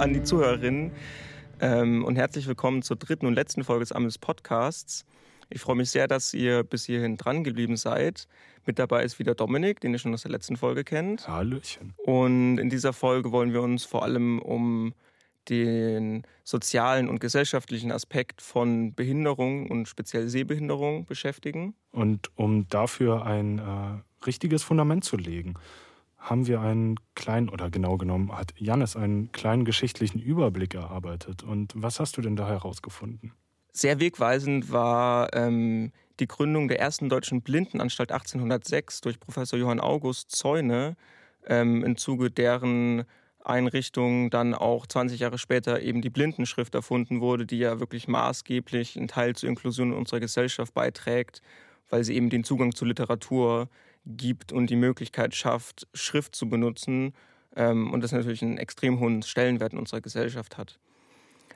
an die Zuhörerinnen ähm, und herzlich willkommen zur dritten und letzten Folge des Amels Podcasts. Ich freue mich sehr, dass ihr bis hierhin dran geblieben seid. Mit dabei ist wieder Dominik, den ihr schon aus der letzten Folge kennt. Hallöchen. Und in dieser Folge wollen wir uns vor allem um den sozialen und gesellschaftlichen Aspekt von Behinderung und speziell Sehbehinderung beschäftigen. Und um dafür ein äh, richtiges Fundament zu legen, haben wir einen kleinen, oder genau genommen hat Jannis einen kleinen geschichtlichen Überblick erarbeitet. Und was hast du denn da herausgefunden? Sehr wegweisend war ähm, die Gründung der ersten deutschen Blindenanstalt 1806 durch Professor Johann August Zäune, ähm, im Zuge deren Einrichtung dann auch 20 Jahre später eben die Blindenschrift erfunden wurde, die ja wirklich maßgeblich einen Teil zur Inklusion in unserer Gesellschaft beiträgt, weil sie eben den Zugang zur Literatur gibt und die Möglichkeit schafft, Schrift zu benutzen ähm, und das natürlich einen extrem hohen Stellenwert in unserer Gesellschaft hat.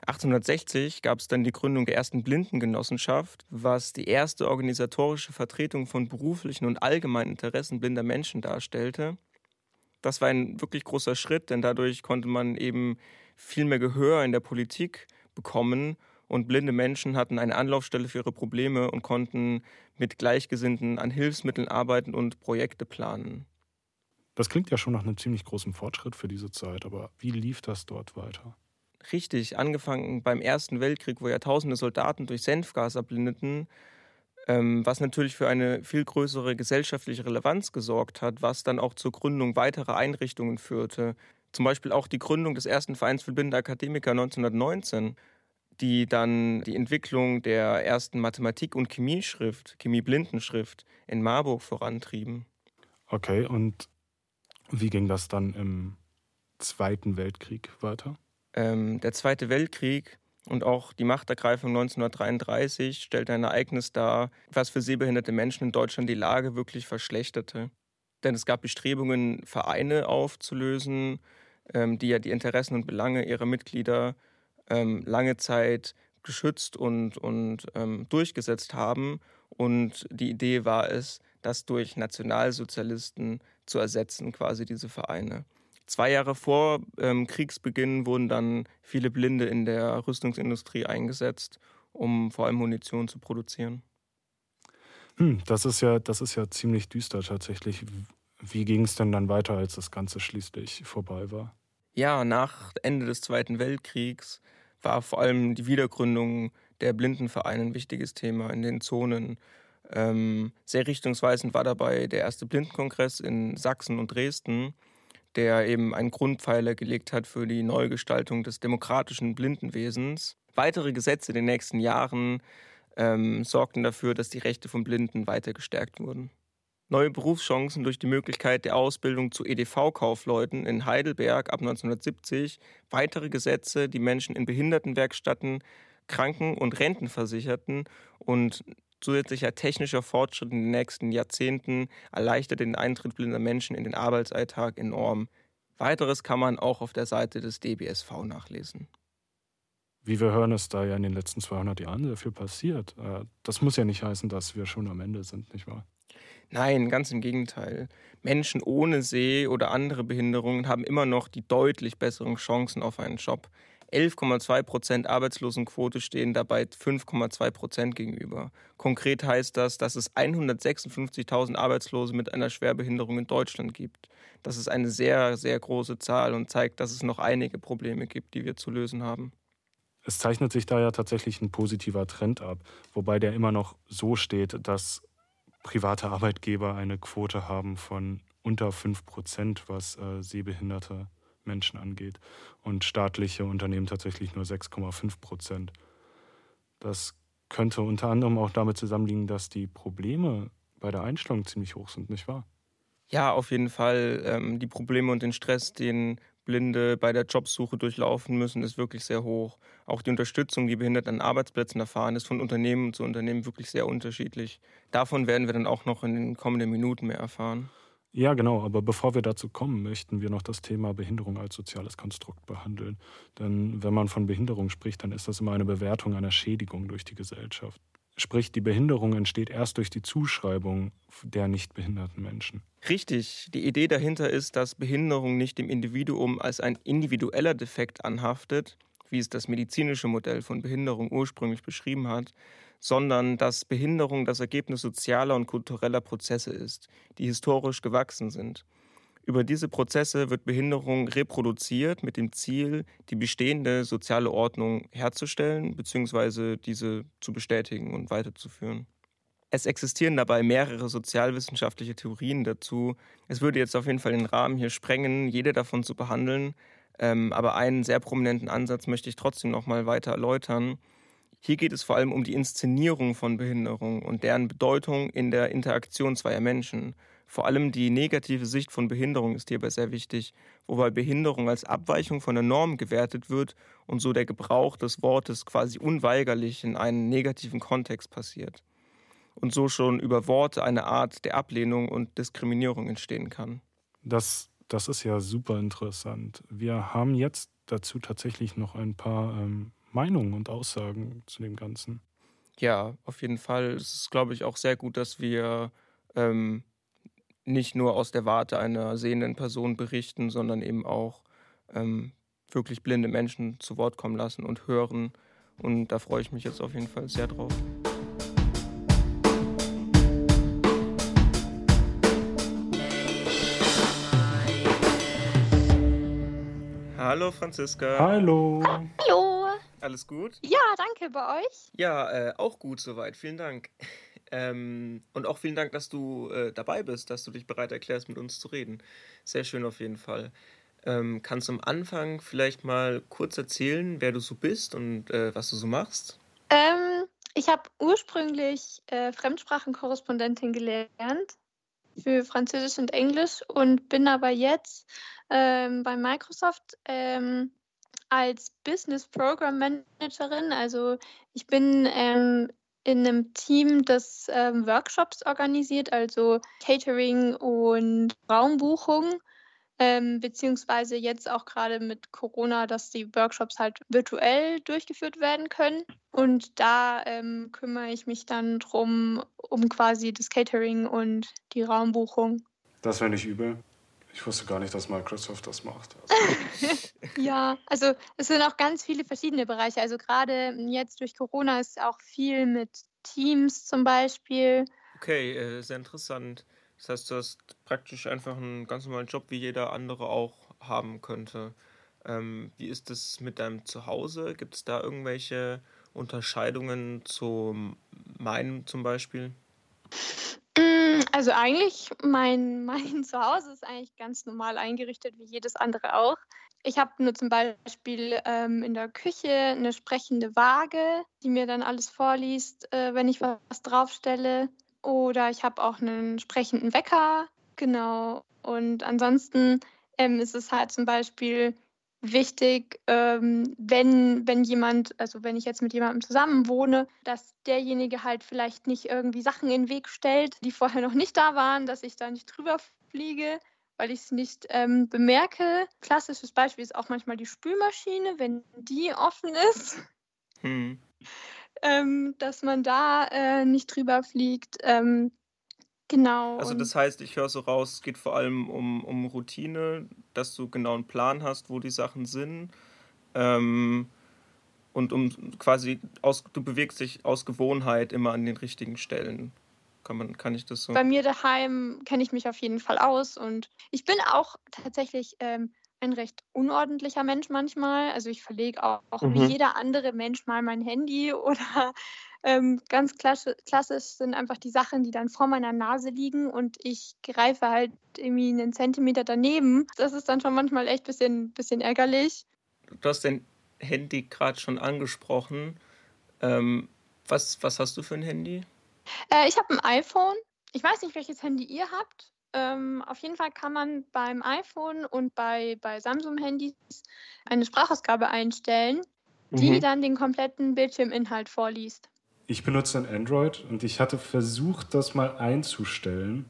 1860 gab es dann die Gründung der ersten Blindengenossenschaft, was die erste organisatorische Vertretung von beruflichen und allgemeinen Interessen blinder Menschen darstellte. Das war ein wirklich großer Schritt, denn dadurch konnte man eben viel mehr Gehör in der Politik bekommen und blinde Menschen hatten eine Anlaufstelle für ihre Probleme und konnten mit Gleichgesinnten an Hilfsmitteln arbeiten und Projekte planen. Das klingt ja schon nach einem ziemlich großen Fortschritt für diese Zeit, aber wie lief das dort weiter? Richtig, angefangen beim Ersten Weltkrieg, wo ja tausende Soldaten durch Senfgas erblindeten, ähm, was natürlich für eine viel größere gesellschaftliche Relevanz gesorgt hat, was dann auch zur Gründung weiterer Einrichtungen führte. Zum Beispiel auch die Gründung des ersten Vereins für blinde Akademiker 1919 die dann die Entwicklung der ersten Mathematik- und Chemieschrift, Chemieblindenschrift in Marburg vorantrieben. Okay, und wie ging das dann im Zweiten Weltkrieg weiter? Ähm, der Zweite Weltkrieg und auch die Machtergreifung 1933 stellt ein Ereignis dar, was für sehbehinderte Menschen in Deutschland die Lage wirklich verschlechterte. Denn es gab Bestrebungen, Vereine aufzulösen, ähm, die ja die Interessen und Belange ihrer Mitglieder ähm, lange Zeit geschützt und, und ähm, durchgesetzt haben. Und die Idee war es, das durch Nationalsozialisten zu ersetzen, quasi diese Vereine. Zwei Jahre vor ähm, Kriegsbeginn wurden dann viele Blinde in der Rüstungsindustrie eingesetzt, um vor allem Munition zu produzieren. Hm, das ist ja, das ist ja ziemlich düster tatsächlich. Wie ging es denn dann weiter, als das Ganze schließlich vorbei war? Ja, nach Ende des Zweiten Weltkriegs war vor allem die Wiedergründung der Blindenvereine ein wichtiges Thema in den Zonen. Ähm, sehr richtungsweisend war dabei der erste Blindenkongress in Sachsen und Dresden, der eben einen Grundpfeiler gelegt hat für die Neugestaltung des demokratischen Blindenwesens. Weitere Gesetze in den nächsten Jahren ähm, sorgten dafür, dass die Rechte von Blinden weiter gestärkt wurden neue Berufschancen durch die Möglichkeit der Ausbildung zu EDV-Kaufleuten in Heidelberg ab 1970, weitere Gesetze, die Menschen in Behindertenwerkstätten, Kranken- und Rentenversicherten und zusätzlicher technischer Fortschritt in den nächsten Jahrzehnten erleichtert den Eintritt blinder Menschen in den Arbeitsalltag enorm. Weiteres kann man auch auf der Seite des DBSV nachlesen. Wie wir hören, ist da ja in den letzten 200 Jahren sehr viel passiert. Äh, das muss ja nicht heißen, dass wir schon am Ende sind, nicht wahr? Nein, ganz im Gegenteil. Menschen ohne Seh- oder andere Behinderungen haben immer noch die deutlich besseren Chancen auf einen Job. 11,2 Prozent Arbeitslosenquote stehen dabei 5,2 Prozent gegenüber. Konkret heißt das, dass es 156.000 Arbeitslose mit einer Schwerbehinderung in Deutschland gibt. Das ist eine sehr, sehr große Zahl und zeigt, dass es noch einige Probleme gibt, die wir zu lösen haben. Es zeichnet sich da ja tatsächlich ein positiver Trend ab, wobei der immer noch so steht, dass private Arbeitgeber eine Quote haben von unter 5 Prozent, was äh, sehbehinderte Menschen angeht. Und staatliche Unternehmen tatsächlich nur 6,5 Prozent. Das könnte unter anderem auch damit zusammenliegen, dass die Probleme bei der Einstellung ziemlich hoch sind, nicht wahr? Ja, auf jeden Fall. Ähm, die Probleme und den Stress, den Blinde bei der Jobsuche durchlaufen müssen, ist wirklich sehr hoch. Auch die Unterstützung, die Behinderte an Arbeitsplätzen erfahren, ist von Unternehmen zu Unternehmen wirklich sehr unterschiedlich. Davon werden wir dann auch noch in den kommenden Minuten mehr erfahren. Ja, genau, aber bevor wir dazu kommen, möchten wir noch das Thema Behinderung als soziales Konstrukt behandeln. Denn wenn man von Behinderung spricht, dann ist das immer eine Bewertung einer Schädigung durch die Gesellschaft. Sprich, die Behinderung entsteht erst durch die Zuschreibung der nicht behinderten Menschen. Richtig. Die Idee dahinter ist, dass Behinderung nicht dem Individuum als ein individueller Defekt anhaftet, wie es das medizinische Modell von Behinderung ursprünglich beschrieben hat, sondern dass Behinderung das Ergebnis sozialer und kultureller Prozesse ist, die historisch gewachsen sind. Über diese Prozesse wird Behinderung reproduziert mit dem Ziel, die bestehende soziale Ordnung herzustellen bzw. diese zu bestätigen und weiterzuführen. Es existieren dabei mehrere sozialwissenschaftliche Theorien dazu. Es würde jetzt auf jeden Fall den Rahmen hier sprengen, jede davon zu behandeln. Ähm, aber einen sehr prominenten Ansatz möchte ich trotzdem noch mal weiter erläutern. Hier geht es vor allem um die Inszenierung von Behinderung und deren Bedeutung in der Interaktion zweier Menschen. Vor allem die negative Sicht von Behinderung ist hierbei sehr wichtig, wobei Behinderung als Abweichung von der Norm gewertet wird und so der Gebrauch des Wortes quasi unweigerlich in einen negativen Kontext passiert. Und so schon über Worte eine Art der Ablehnung und Diskriminierung entstehen kann. Das, das ist ja super interessant. Wir haben jetzt dazu tatsächlich noch ein paar ähm, Meinungen und Aussagen zu dem Ganzen. Ja, auf jeden Fall. Es ist, glaube ich, auch sehr gut, dass wir ähm, nicht nur aus der Warte einer sehenden Person berichten, sondern eben auch ähm, wirklich blinde Menschen zu Wort kommen lassen und hören. Und da freue ich mich jetzt auf jeden Fall sehr drauf. Hallo Franziska. Hallo. Hallo. Alles gut? Ja, danke bei euch. Ja, äh, auch gut soweit. Vielen Dank. Ähm, und auch vielen Dank, dass du äh, dabei bist, dass du dich bereit erklärst, mit uns zu reden. Sehr schön auf jeden Fall. Ähm, kannst du am Anfang vielleicht mal kurz erzählen, wer du so bist und äh, was du so machst? Ähm, ich habe ursprünglich äh, Fremdsprachenkorrespondentin gelernt für Französisch und Englisch und bin aber jetzt ähm, bei Microsoft ähm, als Business Program Managerin. Also ich bin ähm, in einem Team, das ähm, Workshops organisiert, also Catering und Raumbuchung, ähm, beziehungsweise jetzt auch gerade mit Corona, dass die Workshops halt virtuell durchgeführt werden können. Und da ähm, kümmere ich mich dann drum, um quasi das Catering und die Raumbuchung. Das wäre nicht übel. Ich wusste gar nicht, dass Microsoft das macht. Also. ja, also es sind auch ganz viele verschiedene Bereiche. Also gerade jetzt durch Corona ist auch viel mit Teams zum Beispiel. Okay, äh, sehr interessant. Das heißt, du hast praktisch einfach einen ganz normalen Job, wie jeder andere auch haben könnte. Ähm, wie ist es mit deinem Zuhause? Gibt es da irgendwelche Unterscheidungen zu meinem zum Beispiel? Also eigentlich, mein, mein Zuhause ist eigentlich ganz normal eingerichtet, wie jedes andere auch. Ich habe nur zum Beispiel ähm, in der Küche eine sprechende Waage, die mir dann alles vorliest, äh, wenn ich was draufstelle. Oder ich habe auch einen sprechenden Wecker. Genau. Und ansonsten ähm, ist es halt zum Beispiel wichtig, ähm, wenn, wenn jemand, also wenn ich jetzt mit jemandem zusammen wohne, dass derjenige halt vielleicht nicht irgendwie Sachen in den Weg stellt, die vorher noch nicht da waren, dass ich da nicht drüber fliege, weil ich es nicht ähm, bemerke. Klassisches Beispiel ist auch manchmal die Spülmaschine, wenn die offen ist. Hm. Ähm, dass man da äh, nicht drüber fliegt. Ähm, Genau. Also das heißt, ich höre so raus, es geht vor allem um, um Routine, dass du genau einen Plan hast, wo die Sachen sind. Ähm, und um quasi aus, du bewegst dich aus Gewohnheit immer an den richtigen Stellen. Kann, man, kann ich das so? Bei mir daheim kenne ich mich auf jeden Fall aus und ich bin auch tatsächlich ähm, ein recht unordentlicher Mensch manchmal. Also ich verlege auch, auch mhm. wie jeder andere Mensch mal mein Handy oder ähm, ganz klassisch sind einfach die Sachen, die dann vor meiner Nase liegen und ich greife halt irgendwie einen Zentimeter daneben. Das ist dann schon manchmal echt ein bisschen, bisschen ärgerlich. Du hast dein Handy gerade schon angesprochen. Ähm, was, was hast du für ein Handy? Äh, ich habe ein iPhone. Ich weiß nicht, welches Handy ihr habt. Ähm, auf jeden Fall kann man beim iPhone und bei, bei Samsung-Handys eine Sprachausgabe einstellen, die mhm. dann den kompletten Bildschirminhalt vorliest. Ich benutze ein Android und ich hatte versucht, das mal einzustellen.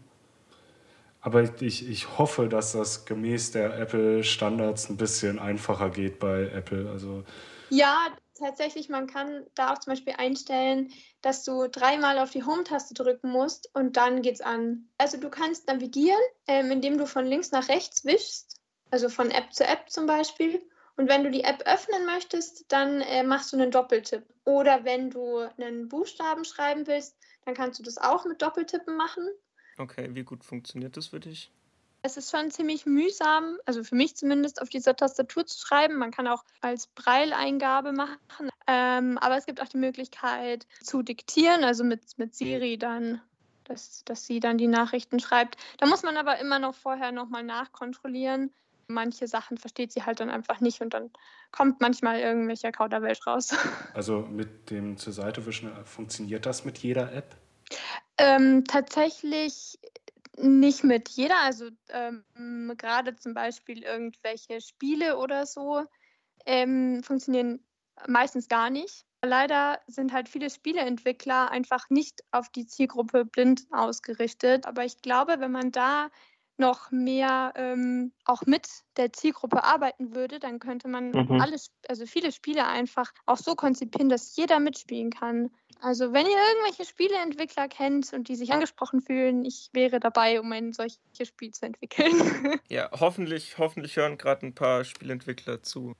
Aber ich, ich hoffe, dass das gemäß der Apple-Standards ein bisschen einfacher geht bei Apple. Also ja, tatsächlich, man kann da auch zum Beispiel einstellen, dass du dreimal auf die Home-Taste drücken musst und dann geht's an. Also du kannst navigieren, ähm, indem du von links nach rechts wischst, also von App zu App zum Beispiel. Und wenn du die App öffnen möchtest, dann äh, machst du einen Doppeltipp. Oder wenn du einen Buchstaben schreiben willst, dann kannst du das auch mit Doppeltippen machen. Okay, wie gut funktioniert das für dich? Es ist schon ziemlich mühsam, also für mich zumindest, auf dieser Tastatur zu schreiben. Man kann auch als Braille-Eingabe machen, ähm, aber es gibt auch die Möglichkeit zu diktieren, also mit, mit Siri dann, dass, dass sie dann die Nachrichten schreibt. Da muss man aber immer noch vorher nochmal nachkontrollieren. Manche Sachen versteht sie halt dann einfach nicht und dann kommt manchmal irgendwelcher Kauderwelsch raus. Also mit dem zur Seite wischen, funktioniert das mit jeder App? Ähm, tatsächlich nicht mit jeder, also ähm, gerade zum Beispiel irgendwelche Spiele oder so ähm, funktionieren meistens gar nicht. Leider sind halt viele Spieleentwickler einfach nicht auf die Zielgruppe blind ausgerichtet. Aber ich glaube, wenn man da noch mehr ähm, auch mit der Zielgruppe arbeiten würde, dann könnte man mhm. alles, also viele Spiele einfach auch so konzipieren, dass jeder mitspielen kann. Also wenn ihr irgendwelche Spieleentwickler kennt und die sich angesprochen fühlen, ich wäre dabei, um ein solches Spiel zu entwickeln. ja, hoffentlich, hoffentlich hören gerade ein paar Spieleentwickler zu.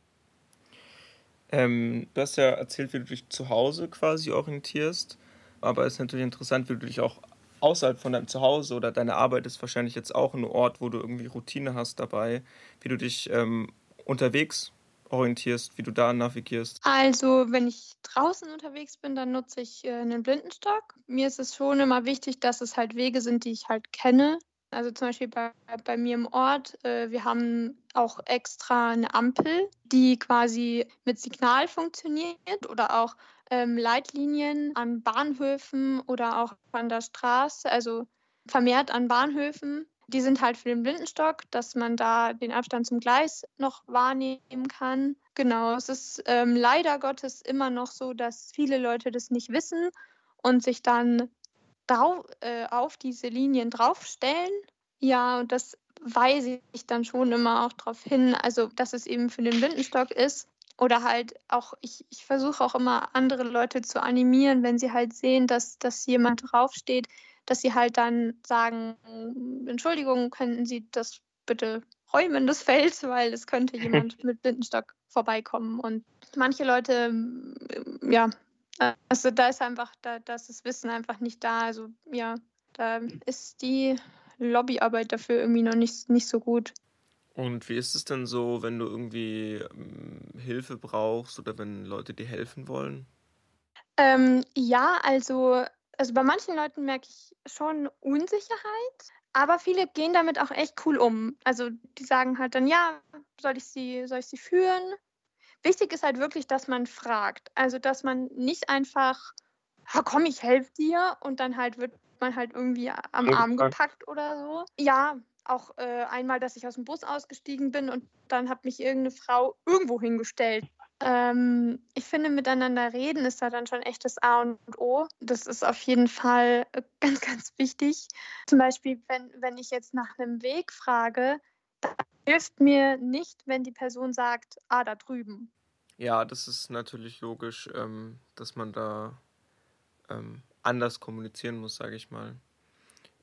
Ähm, du hast ja erzählt, wie du dich zu Hause quasi orientierst, aber es ist natürlich interessant, wie du dich auch außerhalb von deinem Zuhause oder deine Arbeit ist wahrscheinlich jetzt auch ein Ort, wo du irgendwie Routine hast dabei, wie du dich ähm, unterwegs orientierst, wie du da navigierst? Also, wenn ich draußen unterwegs bin, dann nutze ich äh, einen Blindenstock. Mir ist es schon immer wichtig, dass es halt Wege sind, die ich halt kenne. Also zum Beispiel bei, bei mir im Ort, äh, wir haben auch extra eine Ampel, die quasi mit Signal funktioniert oder auch ähm, Leitlinien an Bahnhöfen oder auch an der Straße, also vermehrt an Bahnhöfen. Die sind halt für den Blindenstock, dass man da den Abstand zum Gleis noch wahrnehmen kann. Genau, es ist ähm, leider Gottes immer noch so, dass viele Leute das nicht wissen und sich dann äh, auf diese Linien draufstellen. Ja, und das weise ich dann schon immer auch darauf hin, also dass es eben für den Blindenstock ist. Oder halt auch, ich, ich versuche auch immer andere Leute zu animieren, wenn sie halt sehen, dass, dass jemand draufsteht, dass sie halt dann sagen, Entschuldigung, könnten Sie das bitte räumen, das Feld, weil es könnte jemand mit Blindenstock vorbeikommen. Und manche Leute, ja, also da ist einfach, da, da ist das Wissen einfach nicht da. Also ja, da ist die Lobbyarbeit dafür irgendwie noch nicht, nicht so gut. Und wie ist es denn so, wenn du irgendwie ähm, Hilfe brauchst oder wenn Leute dir helfen wollen? Ähm, ja, also also bei manchen Leuten merke ich schon Unsicherheit, aber viele gehen damit auch echt cool um. Also die sagen halt dann, ja, soll ich sie, soll ich sie führen? Wichtig ist halt wirklich, dass man fragt. Also dass man nicht einfach, komm, ich helfe dir und dann halt wird man halt irgendwie am Arm gepackt oder so. Ja, auch äh, einmal, dass ich aus dem Bus ausgestiegen bin und dann hat mich irgendeine Frau irgendwo hingestellt. Ähm, ich finde, miteinander reden ist da dann schon echt das A und O. Das ist auf jeden Fall äh, ganz, ganz wichtig. Zum Beispiel, wenn, wenn ich jetzt nach einem Weg frage, hilft mir nicht, wenn die Person sagt, ah, da drüben. Ja, das ist natürlich logisch, ähm, dass man da ähm, anders kommunizieren muss, sage ich mal.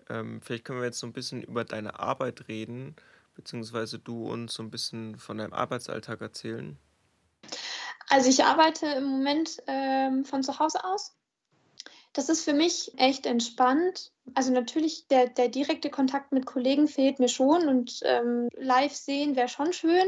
Ähm, vielleicht können wir jetzt so ein bisschen über deine Arbeit reden, beziehungsweise du uns so ein bisschen von deinem Arbeitsalltag erzählen. Also ich arbeite im Moment ähm, von zu Hause aus. Das ist für mich echt entspannt. Also natürlich der, der direkte Kontakt mit Kollegen fehlt mir schon und ähm, live sehen wäre schon schön.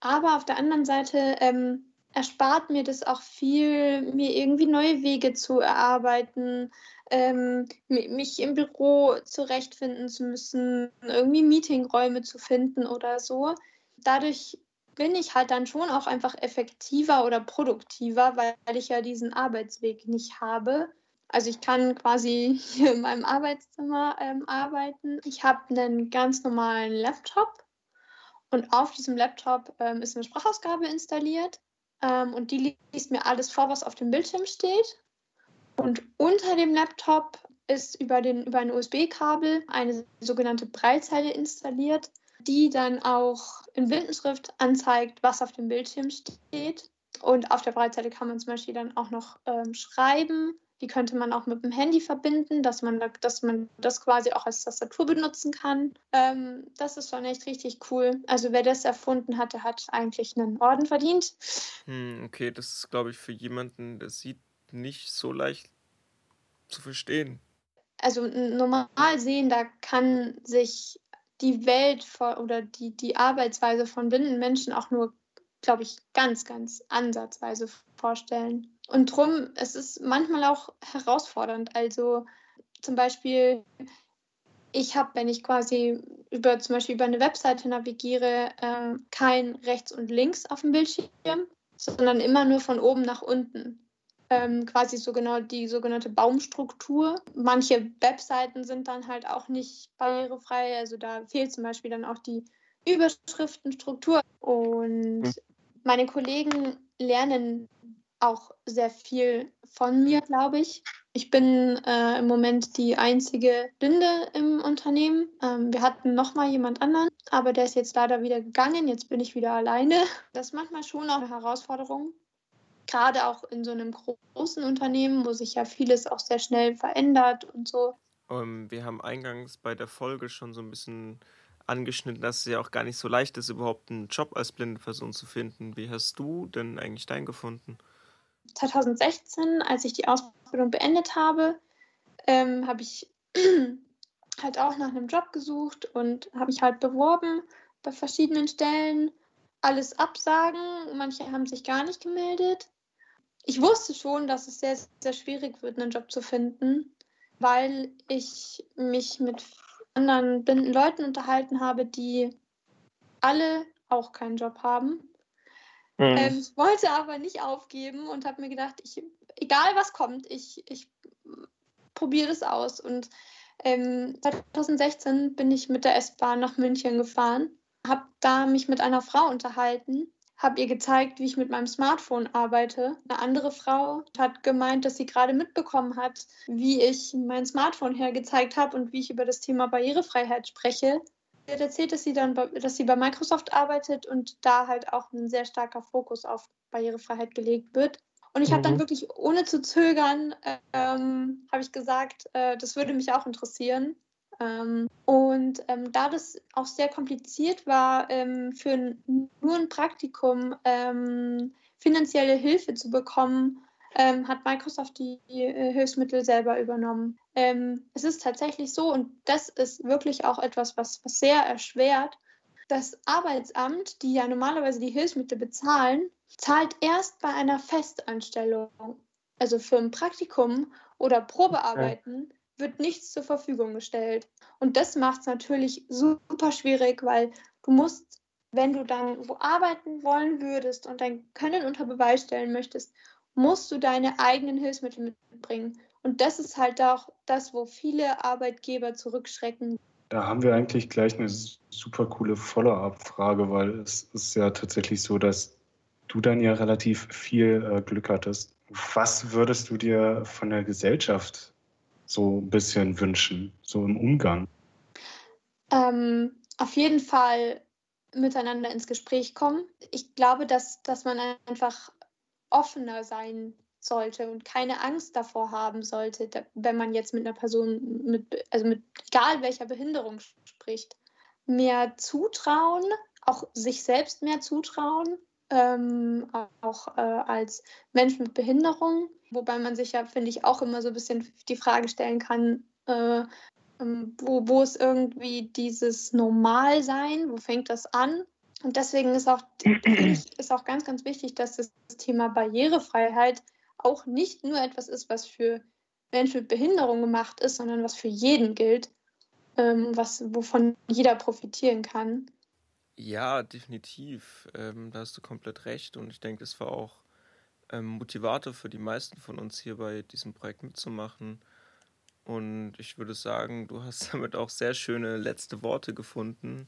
Aber auf der anderen Seite ähm, erspart mir das auch viel, mir irgendwie neue Wege zu erarbeiten, ähm, mich im Büro zurechtfinden zu müssen, irgendwie Meetingräume zu finden oder so. Dadurch bin ich halt dann schon auch einfach effektiver oder produktiver, weil ich ja diesen Arbeitsweg nicht habe. Also ich kann quasi hier in meinem Arbeitszimmer ähm, arbeiten. Ich habe einen ganz normalen Laptop und auf diesem Laptop ähm, ist eine Sprachausgabe installiert ähm, und die liest mir alles vor, was auf dem Bildschirm steht. Und unter dem Laptop ist über, den, über ein USB-Kabel eine sogenannte Breitzeile installiert die dann auch in Blindenschrift anzeigt, was auf dem Bildschirm steht. Und auf der Breitseite kann man zum Beispiel dann auch noch ähm, schreiben. Die könnte man auch mit dem Handy verbinden, dass man, dass man das quasi auch als Tastatur benutzen kann. Ähm, das ist schon echt richtig cool. Also wer das erfunden hat, der hat eigentlich einen Orden verdient. Hm, okay, das ist, glaube ich, für jemanden, der sieht, nicht so leicht zu verstehen. Also normal sehen, da kann sich die Welt oder die, die Arbeitsweise von blinden Menschen auch nur glaube ich, ganz, ganz ansatzweise vorstellen. Und drum, es ist manchmal auch herausfordernd. Also zum Beispiel, ich habe, wenn ich quasi über zum Beispiel über eine Webseite navigiere, äh, kein rechts und links auf dem Bildschirm, sondern immer nur von oben nach unten. Ähm, quasi so genau die sogenannte Baumstruktur. Manche Webseiten sind dann halt auch nicht barrierefrei, also da fehlt zum Beispiel dann auch die Überschriftenstruktur. Und hm meine Kollegen lernen auch sehr viel von mir, glaube ich. Ich bin äh, im Moment die einzige Blinde im Unternehmen. Ähm, wir hatten noch mal jemand anderen, aber der ist jetzt leider wieder gegangen. Jetzt bin ich wieder alleine. Das ist manchmal schon auch eine Herausforderung. Gerade auch in so einem großen Unternehmen, wo sich ja vieles auch sehr schnell verändert und so. Um, ähm, wir haben eingangs bei der Folge schon so ein bisschen angeschnitten, dass es ja auch gar nicht so leicht ist, überhaupt einen Job als blinde Person zu finden. Wie hast du denn eigentlich deinen gefunden? 2016, als ich die Ausbildung beendet habe, ähm, habe ich halt auch nach einem Job gesucht und habe mich halt beworben bei verschiedenen Stellen. Alles absagen, manche haben sich gar nicht gemeldet. Ich wusste schon, dass es sehr, sehr schwierig wird, einen Job zu finden, weil ich mich mit anderen blinden Leuten unterhalten habe, die alle auch keinen Job haben. Mhm. Ähm, ich wollte aber nicht aufgeben und habe mir gedacht, ich, egal was kommt, ich, ich probiere das aus. Und ähm, 2016 bin ich mit der S-Bahn nach München gefahren, habe da mich mit einer Frau unterhalten, habe ihr gezeigt, wie ich mit meinem Smartphone arbeite. Eine andere Frau hat gemeint, dass sie gerade mitbekommen hat, wie ich mein Smartphone hergezeigt habe und wie ich über das Thema Barrierefreiheit spreche. Sie hat erzählt, dass sie dann, dass sie bei Microsoft arbeitet und da halt auch ein sehr starker Fokus auf Barrierefreiheit gelegt wird. Und ich habe dann mhm. wirklich ohne zu zögern, ähm, habe ich gesagt, äh, das würde mich auch interessieren. Ähm, und ähm, da das auch sehr kompliziert war, ähm, für nur ein Praktikum ähm, finanzielle Hilfe zu bekommen, ähm, hat Microsoft die äh, Hilfsmittel selber übernommen. Ähm, es ist tatsächlich so, und das ist wirklich auch etwas, was, was sehr erschwert, das Arbeitsamt, die ja normalerweise die Hilfsmittel bezahlen, zahlt erst bei einer Festanstellung, also für ein Praktikum oder Probearbeiten, wird nichts zur Verfügung gestellt. Und das macht es natürlich super schwierig, weil du musst, wenn du dann wo arbeiten wollen würdest und dein Können unter Beweis stellen möchtest, musst du deine eigenen Hilfsmittel mitbringen. Und das ist halt auch das, wo viele Arbeitgeber zurückschrecken. Da haben wir eigentlich gleich eine super coole Follow-up-Frage, weil es ist ja tatsächlich so, dass du dann ja relativ viel äh, Glück hattest. Was würdest du dir von der Gesellschaft so ein bisschen wünschen, so im Umgang? Ähm, auf jeden Fall miteinander ins Gespräch kommen. Ich glaube, dass, dass man einfach offener sein sollte und keine Angst davor haben sollte, wenn man jetzt mit einer Person, mit, also mit egal welcher Behinderung spricht. Mehr zutrauen, auch sich selbst mehr zutrauen, ähm, auch äh, als Mensch mit Behinderung. Wobei man sich ja, finde ich, auch immer so ein bisschen die Frage stellen kann, äh, ähm, wo, wo ist irgendwie dieses Normalsein, wo fängt das an? Und deswegen ist auch, ist auch ganz, ganz wichtig, dass das Thema Barrierefreiheit auch nicht nur etwas ist, was für Menschen mit Behinderung gemacht ist, sondern was für jeden gilt, ähm, was, wovon jeder profitieren kann. Ja, definitiv. Ähm, da hast du komplett recht. Und ich denke, das war auch ähm, Motivator für die meisten von uns hier bei diesem Projekt mitzumachen. Und ich würde sagen, du hast damit auch sehr schöne letzte Worte gefunden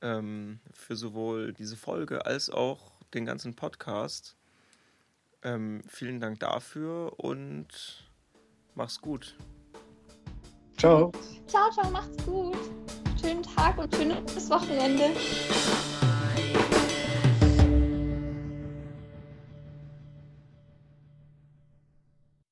ähm, für sowohl diese Folge als auch den ganzen Podcast. Ähm, vielen Dank dafür und mach's gut. Ciao. Ciao, ciao, macht's gut schönen Tag und schönes Wochenende.